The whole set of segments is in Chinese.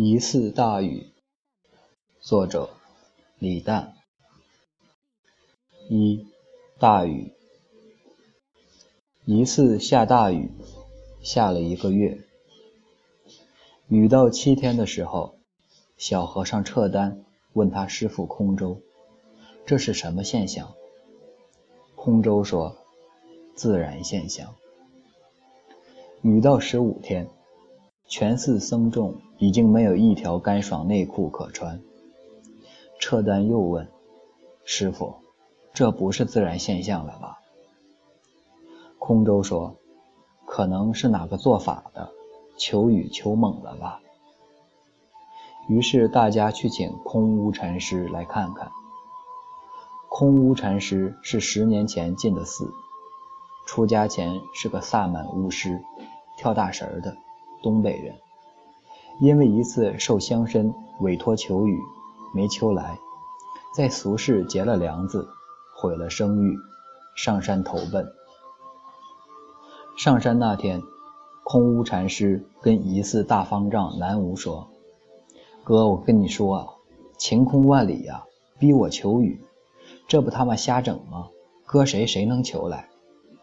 疑似大雨，作者李诞。一大雨，疑似下大雨，下了一个月。雨到七天的时候，小和尚撤单问他师傅空舟：“这是什么现象？”空舟说：“自然现象。”雨到十五天。全寺僧众已经没有一条干爽内裤可穿。撤丹又问：“师傅，这不是自然现象了吧？”空舟说：“可能是哪个做法的，求雨求猛了吧。”于是大家去请空屋禅师来看看。空屋禅师是十年前进的寺，出家前是个萨满巫师，跳大神的。东北人，因为一次受乡绅委托求雨，没求来，在俗世结了梁子，毁了声誉，上山投奔。上山那天，空无禅师跟疑似大方丈南无说：“哥，我跟你说啊，晴空万里呀，逼我求雨，这不他妈瞎整吗？搁谁谁能求来？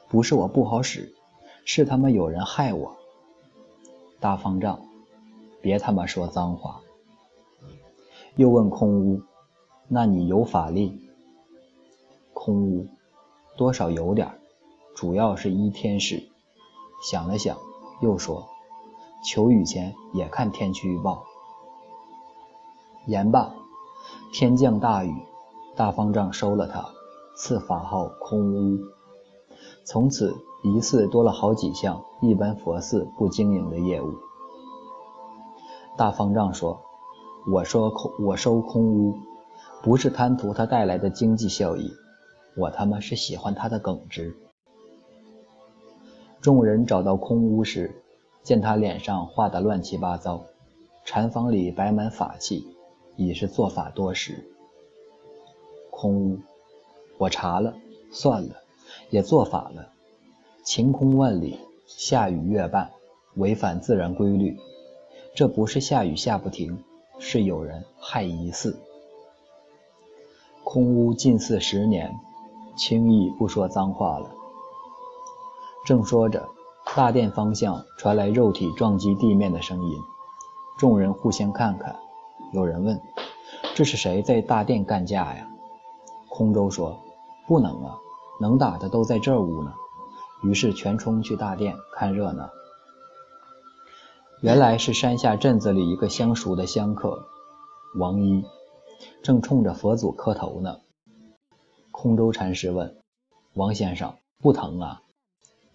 不是我不好使，是他妈有人害我。”大方丈，别他妈说脏话！又问空屋：“那你有法力？”空屋多少有点，主要是依天时。想了想，又说：“求雨前也看天气预报。”言罢，天降大雨，大方丈收了他，赐法号空屋。从此。一寺多了好几项一般佛寺不经营的业务。大方丈说：“我说空，我收空屋，不是贪图他带来的经济效益，我他妈是喜欢他的耿直。”众人找到空屋时，见他脸上画的乱七八糟，禅房里摆满法器，已是做法多时。空屋，我查了，算了，也做法了。晴空万里，下雨月半，违反自然规律。这不是下雨下不停，是有人害疑似。空屋近似十年，轻易不说脏话了。正说着，大殿方向传来肉体撞击地面的声音。众人互相看看，有人问：“这是谁在大殿干架呀？”空舟说：“不能啊，能打的都在这屋呢。”于是全冲去大殿看热闹。原来是山下镇子里一个相熟的香客王一，正冲着佛祖磕头呢。空舟禅师问王先生：“不疼啊？”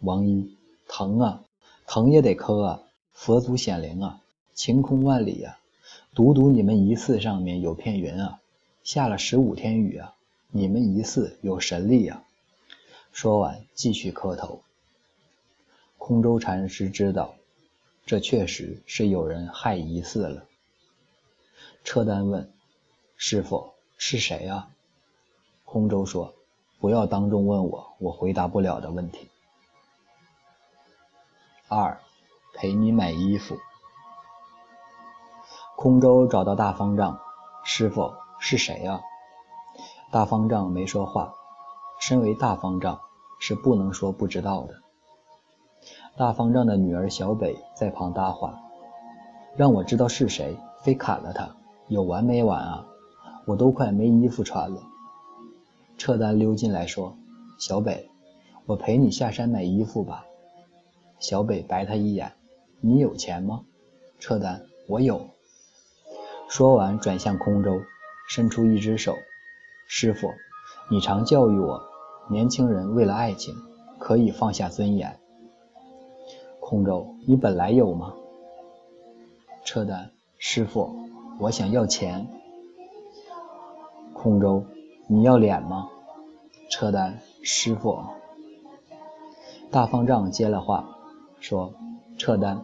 王一：“疼啊，疼也得磕啊！佛祖显灵啊，晴空万里啊！独独你们一寺上面有片云啊，下了十五天雨啊！你们一寺有神力呀！”说完，继续磕头。空舟禅师知道，这确实是有人害疑似了。车丹问：“师傅是谁啊？”空舟说：“不要当众问我，我回答不了的问题。”二，陪你买衣服。空舟找到大方丈：“师傅是谁啊？”大方丈没说话。身为大方丈，是不能说不知道的。大方丈的女儿小北在旁搭话：“让我知道是谁，非砍了他，有完没完啊？我都快没衣服穿了。”撤单溜进来说：“小北，我陪你下山买衣服吧。”小北白他一眼：“你有钱吗？”撤单：“我有。”说完转向空舟，伸出一只手：“师傅，你常教育我。”年轻人为了爱情，可以放下尊严。空舟，你本来有吗？车单，师傅，我想要钱。空舟，你要脸吗？车单，师傅。大方丈接了话，说：车单，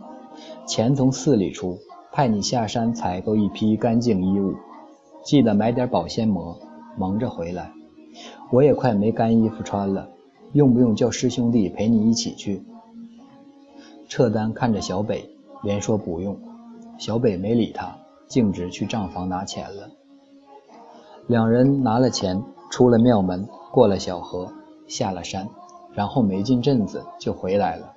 钱从寺里出，派你下山采购一批干净衣物，记得买点保鲜膜，蒙着回来。我也快没干衣服穿了，用不用叫师兄弟陪你一起去？撤单看着小北，连说不用。小北没理他，径直去账房拿钱了。两人拿了钱，出了庙门，过了小河，下了山，然后没进镇子就回来了。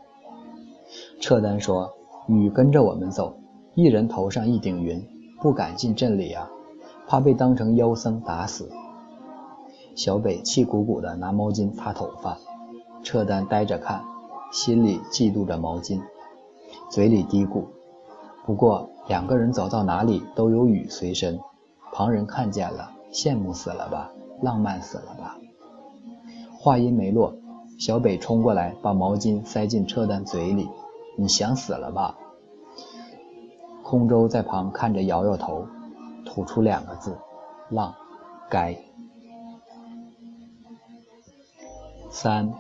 撤丹说：“雨跟着我们走，一人头上一顶云，不敢进镇里啊，怕被当成妖僧打死。”小北气鼓鼓的拿毛巾擦头发，撤丹呆着看，心里嫉妒着毛巾，嘴里嘀咕：“不过两个人走到哪里都有雨随身，旁人看见了。”羡慕死了吧，浪漫死了吧。话音没落，小北冲过来，把毛巾塞进车丹嘴里。你想死了吧？空舟在旁看着，摇摇头，吐出两个字：浪，该。三，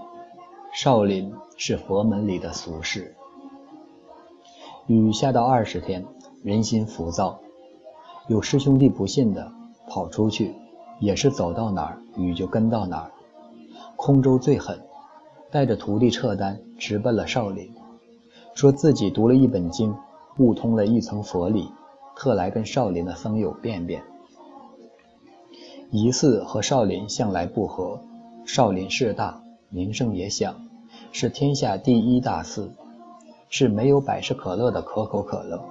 少林是佛门里的俗事。雨下到二十天，人心浮躁，有师兄弟不信的。跑出去，也是走到哪儿雨就跟到哪儿。空舟最狠，带着徒弟撤单直奔了少林，说自己读了一本经，悟通了一层佛理，特来跟少林的僧友辩辩。疑似和少林向来不和，少林势大，名声也响，是天下第一大寺，是没有百事可乐的可口可乐，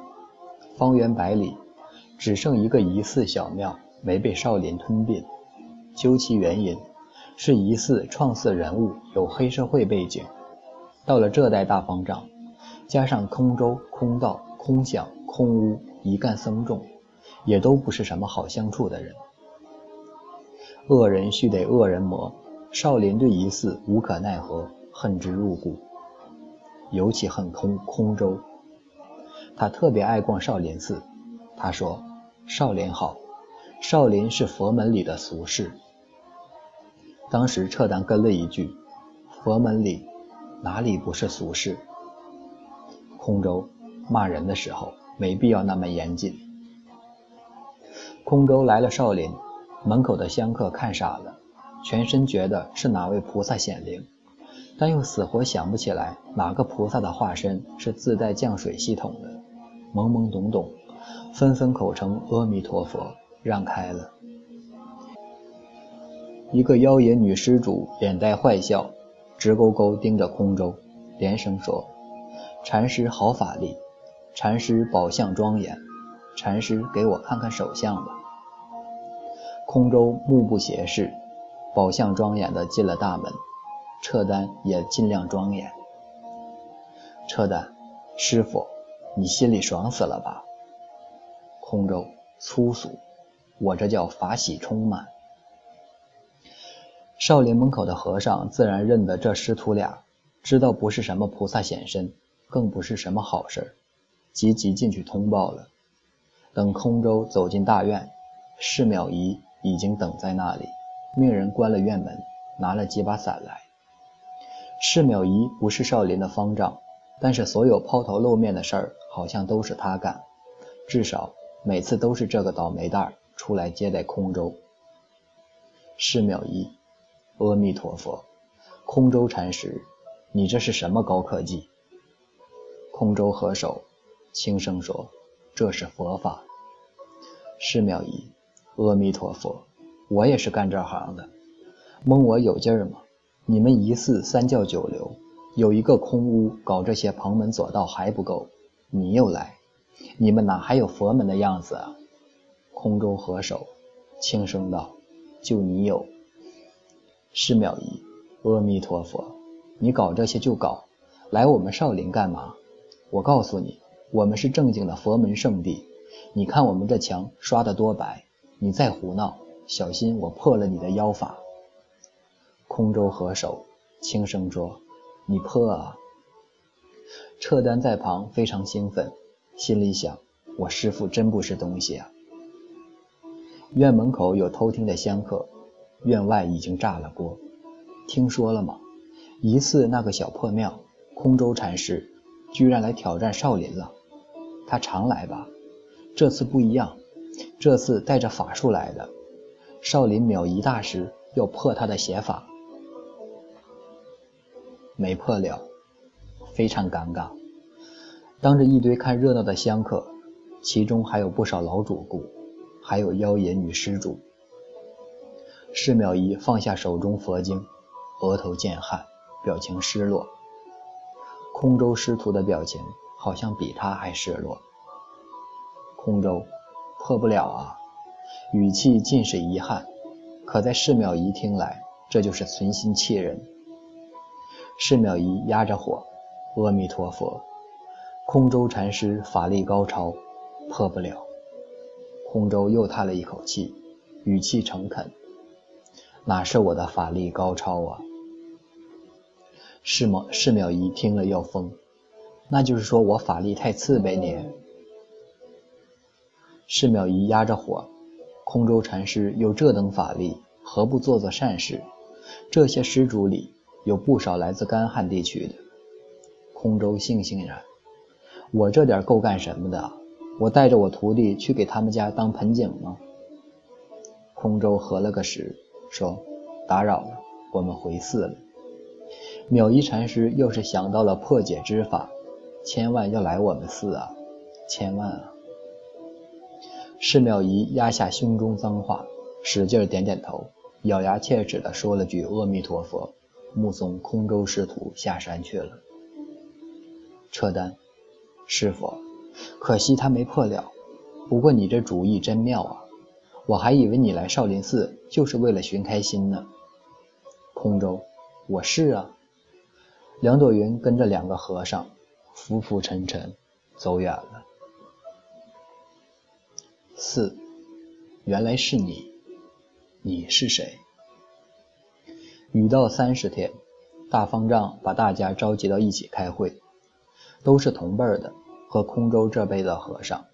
方圆百里只剩一个疑似小庙。没被少林吞并，究其原因，是疑似创寺人物有黑社会背景。到了这代大方丈，加上空舟、空道、空想、空屋一干僧众，也都不是什么好相处的人。恶人须得恶人磨，少林对疑似无可奈何，恨之入骨。尤其恨空空舟，他特别爱逛少林寺。他说：“少林好。”少林是佛门里的俗事。当时撤丹跟了一句：“佛门里哪里不是俗事？”空舟骂人的时候没必要那么严谨。空舟来了少林，门口的香客看傻了，全身觉得是哪位菩萨显灵，但又死活想不起来哪个菩萨的化身是自带降水系统的，懵懵懂懂，纷纷口称阿弥陀佛。让开了，一个妖冶女施主脸带坏笑，直勾勾盯着空舟，连声说：“禅师好法力，禅师宝相庄严，禅师给我看看手相吧。”空舟目不斜视，宝相庄严的进了大门，撤单也尽量庄严。撤单，师傅，你心里爽死了吧？空舟粗俗。我这叫法喜充满。少林门口的和尚自然认得这师徒俩，知道不是什么菩萨显身，更不是什么好事，急急进去通报了。等空舟走进大院，释妙仪已经等在那里，命人关了院门，拿了几把伞来。释妙仪不是少林的方丈，但是所有抛头露面的事儿好像都是他干，至少每次都是这个倒霉蛋儿。出来接待空舟，释妙仪，阿弥陀佛，空舟禅师，你这是什么高科技？空舟合手，轻声说：“这是佛法。”释妙仪，阿弥陀佛，我也是干这行的，蒙我有劲儿吗？你们疑似三教九流，有一个空屋搞这些旁门左道还不够，你又来，你们哪还有佛门的样子啊？空中合手，轻声道：“就你有。”释妙仪，阿弥陀佛，你搞这些就搞，来我们少林干嘛？我告诉你，我们是正经的佛门圣地。你看我们这墙刷得多白，你再胡闹，小心我破了你的妖法。空舟合手，轻声说：“你破啊！”撤丹在旁非常兴奋，心里想：我师傅真不是东西啊。院门口有偷听的香客，院外已经炸了锅。听说了吗？疑似那个小破庙，空舟禅师居然来挑战少林了。他常来吧？这次不一样，这次带着法术来的。少林妙仪大师要破他的邪法，没破了，非常尴尬。当着一堆看热闹的香客，其中还有不少老主顾，还有妖冶女施主。释妙仪放下手中佛经，额头见汗，表情失落。空舟师徒的表情好像比他还失落。空舟，破不了啊！语气尽是遗憾，可在释妙仪听来，这就是存心气人。释妙仪压着火，阿弥陀佛，空舟禅师法力高超，破不了。空舟又叹了一口气，语气诚恳：“哪是我的法力高超啊？”释妙释妙仪听了要疯，那就是说我法力太次呗你。释妙仪压着火，空舟禅师有这等法力，何不做做善事？这些施主里有不少来自干旱地区的。空舟悻悻然：“我这点够干什么的？我带着我徒弟去给他们家当盆景吗？”空舟合了个十，说：“打扰了，我们回寺了。”妙一禅师又是想到了破解之法，千万要来我们寺啊，千万啊！释妙仪压下胸中脏话，使劲点点头，咬牙切齿地说了句“阿弥陀佛”，目送空舟师徒下山去了。撤单，师傅，可惜他没破了。不过你这主意真妙啊！我还以为你来少林寺就是为了寻开心呢。空舟，我是啊。梁朵云跟着两个和尚，浮浮沉沉走远了。四，原来是你，你是谁？雨到三十天，大方丈把大家召集到一起开会，都是同辈的，和空舟这辈的和尚。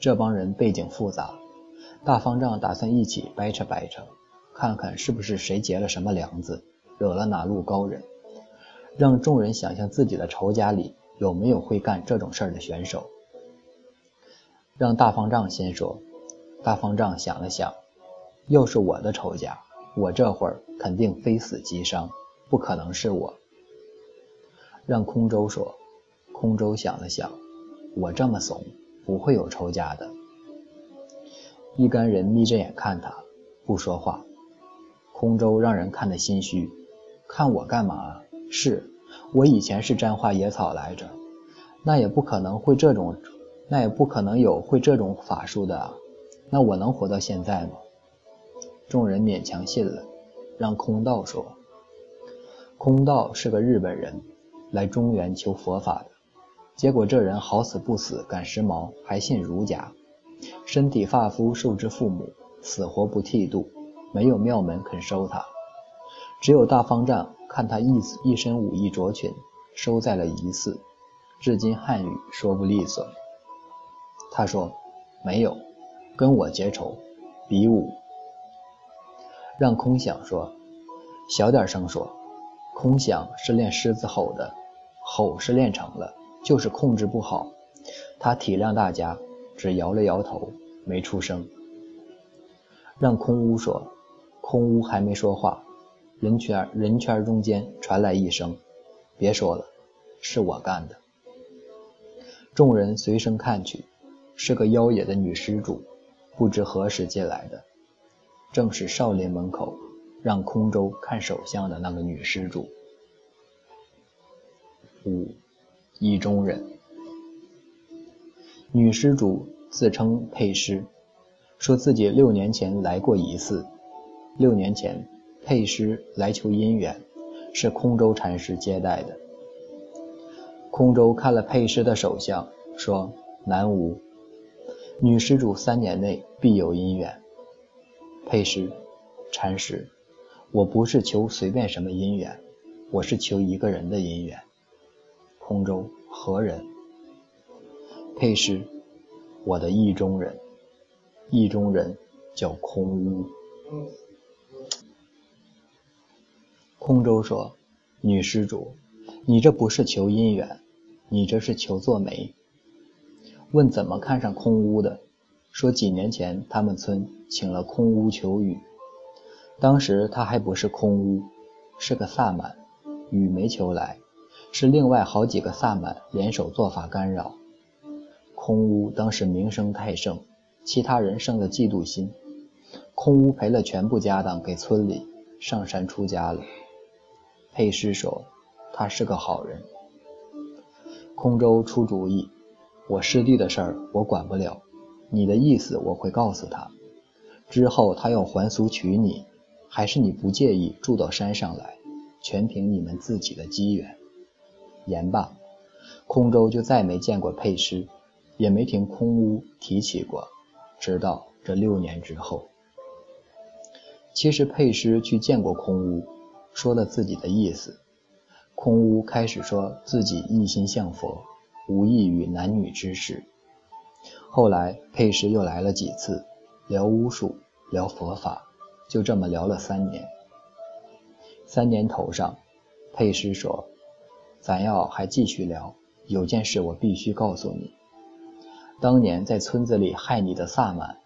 这帮人背景复杂，大方丈打算一起掰扯掰扯，看看是不是谁结了什么梁子，惹了哪路高人，让众人想象自己的仇家里有没有会干这种事儿的选手。让大方丈先说。大方丈想了想，要是我的仇家，我这会儿肯定非死即伤，不可能是我。让空舟说。空舟想了想，我这么怂，不会有仇家的。一干人眯着眼看他，不说话。空舟让人看得心虚，看我干嘛？是我以前是沾花野草来着，那也不可能会这种。那也不可能有会这种法术的啊，那我能活到现在吗？众人勉强信了，让空道说。空道是个日本人，来中原求佛法的，结果这人好死不死赶时髦，还信儒家，身体发肤受之父母，死活不剃度，没有庙门肯收他，只有大方丈看他一一身武艺卓群，收在了一寺，至今汉语说不利索。他说：“没有，跟我结仇，比武。”让空想说：“小点声说。”空想是练狮子吼的，吼是练成了，就是控制不好。他体谅大家，只摇了摇头，没出声。让空屋说：“空屋还没说话，人圈人圈中间传来一声：‘别说了，是我干的。’”众人随声看去。是个妖冶的女施主，不知何时进来的，正是少林门口让空舟看手相的那个女施主。五，意中人。女施主自称佩师，说自己六年前来过一次。六年前，佩师来求姻缘，是空舟禅师接待的。空舟看了佩师的手相，说：“南无。”女施主三年内必有姻缘。佩师，禅师，我不是求随便什么姻缘，我是求一个人的姻缘。空舟何人？佩师，我的意中人。意中人叫空屋。空舟说：“女施主，你这不是求姻缘，你这是求做媒。”问怎么看上空屋的，说几年前他们村请了空屋求雨，当时他还不是空屋，是个萨满，雨没求来，是另外好几个萨满联手做法干扰。空屋当时名声太盛，其他人生了嫉妒心，空屋赔了全部家当给村里，上山出家了。佩师说他是个好人。空舟出主意，我师弟的事儿我管不了，你的意思我会告诉他。之后他要还俗娶你，还是你不介意住到山上来，全凭你们自己的机缘。言罢，空舟就再没见过佩师，也没听空屋提起过，直到这六年之后。其实佩师去见过空屋，说了自己的意思。空屋开始说自己一心向佛，无异于男女之事。后来佩师又来了几次。聊巫术，聊佛法，就这么聊了三年。三年头上，佩师说：“咱要还继续聊，有件事我必须告诉你。当年在村子里害你的萨满，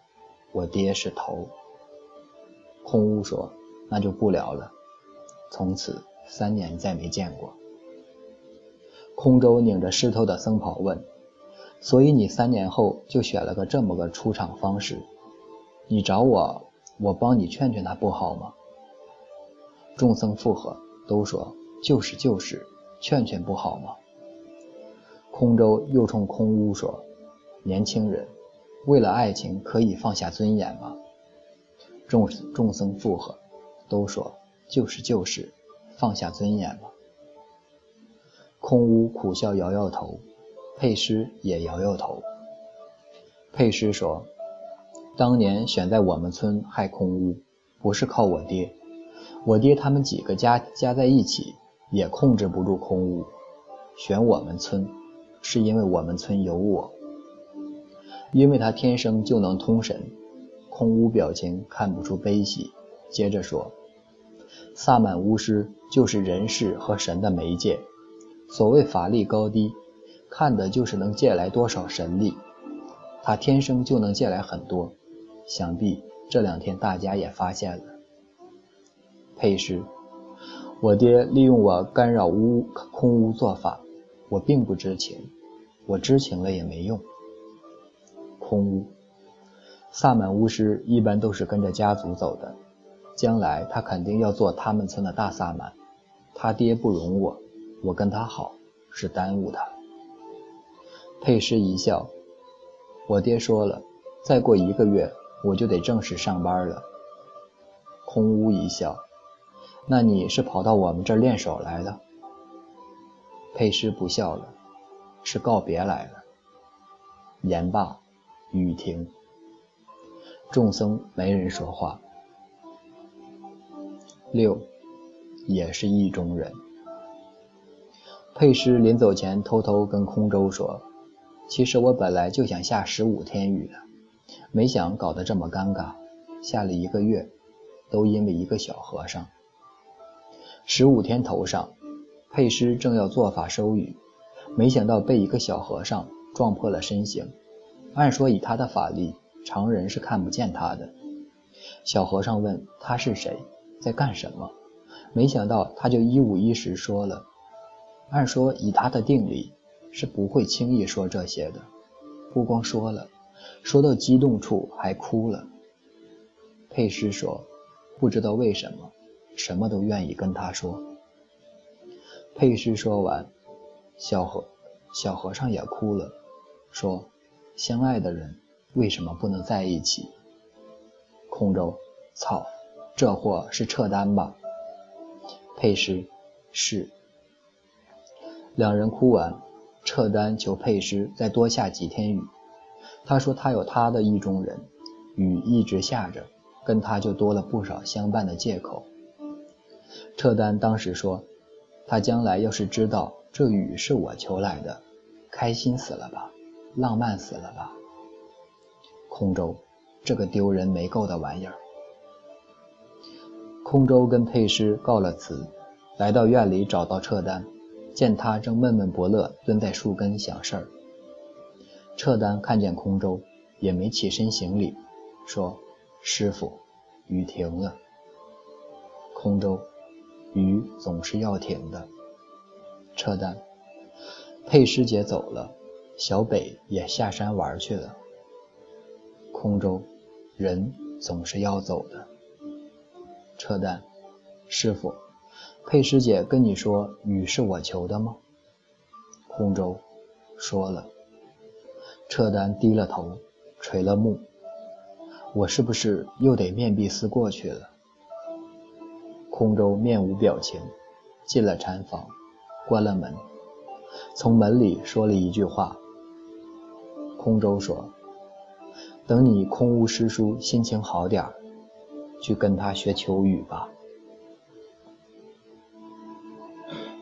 我爹是头。”空屋说：“那就不聊了。”从此三年再没见过。空舟拧着湿透的僧袍问：“所以你三年后就选了个这么个出场方式？”你找我，我帮你劝劝他不好吗？众僧附和，都说就是就是，劝劝不好吗？空舟又冲空屋说：“年轻人，为了爱情可以放下尊严吗？”众众僧附和，都说就是就是，放下尊严吗？空屋苦笑摇摇头，佩师也摇摇头。佩师说。当年选在我们村害空屋，不是靠我爹，我爹他们几个加加在一起也控制不住空屋。选我们村，是因为我们村有我，因为他天生就能通神。空屋表情看不出悲喜，接着说：“萨满巫师就是人世和神的媒介，所谓法力高低，看的就是能借来多少神力。他天生就能借来很多。”想必这两天大家也发现了。佩师，我爹利用我干扰屋空屋做法，我并不知情，我知情了也没用。空屋，萨满巫师一般都是跟着家族走的，将来他肯定要做他们村的大萨满。他爹不容我，我跟他好是耽误他。佩师一笑，我爹说了，再过一个月。我就得正式上班了。空屋一笑，那你是跑到我们这儿练手来了？佩师不笑了，是告别来了。言罢，雨停，众僧没人说话。六，也是意中人。佩师临走前偷偷跟空舟说：“其实我本来就想下十五天雨的。”没想搞得这么尴尬，下了一个月，都因为一个小和尚。十五天头上，佩师正要做法收雨，没想到被一个小和尚撞破了身形。按说以他的法力，常人是看不见他的。小和尚问他是谁，在干什么，没想到他就一五一十说了。按说以他的定力，是不会轻易说这些的，不光说了。说到激动处还哭了。佩师说：“不知道为什么，什么都愿意跟他说。”佩师说完，小和小和尚也哭了，说：“相爱的人为什么不能在一起？”空舟，操，这货是撤单吧？佩师，是。两人哭完，撤单求佩师再多下几天雨。他说他有他的意中人，雨一直下着，跟他就多了不少相伴的借口。撤单当时说，他将来要是知道这雨是我求来的，开心死了吧，浪漫死了吧。空舟，这个丢人没够的玩意儿。空舟跟佩师告了辞，来到院里找到撤单，见他正闷闷不乐，蹲在树根想事儿。撤单看见空舟，也没起身行礼，说：“师傅，雨停了。”空舟，雨总是要停的。撤单，佩师姐走了，小北也下山玩去了。空舟，人总是要走的。撤单，师傅，佩师姐跟你说雨是我求的吗？空舟，说了。撤丹低了头，垂了目。我是不是又得面壁思过去了？空舟面无表情，进了禅房，关了门，从门里说了一句话。空舟说：“等你空无师叔心情好点儿，去跟他学求雨吧。”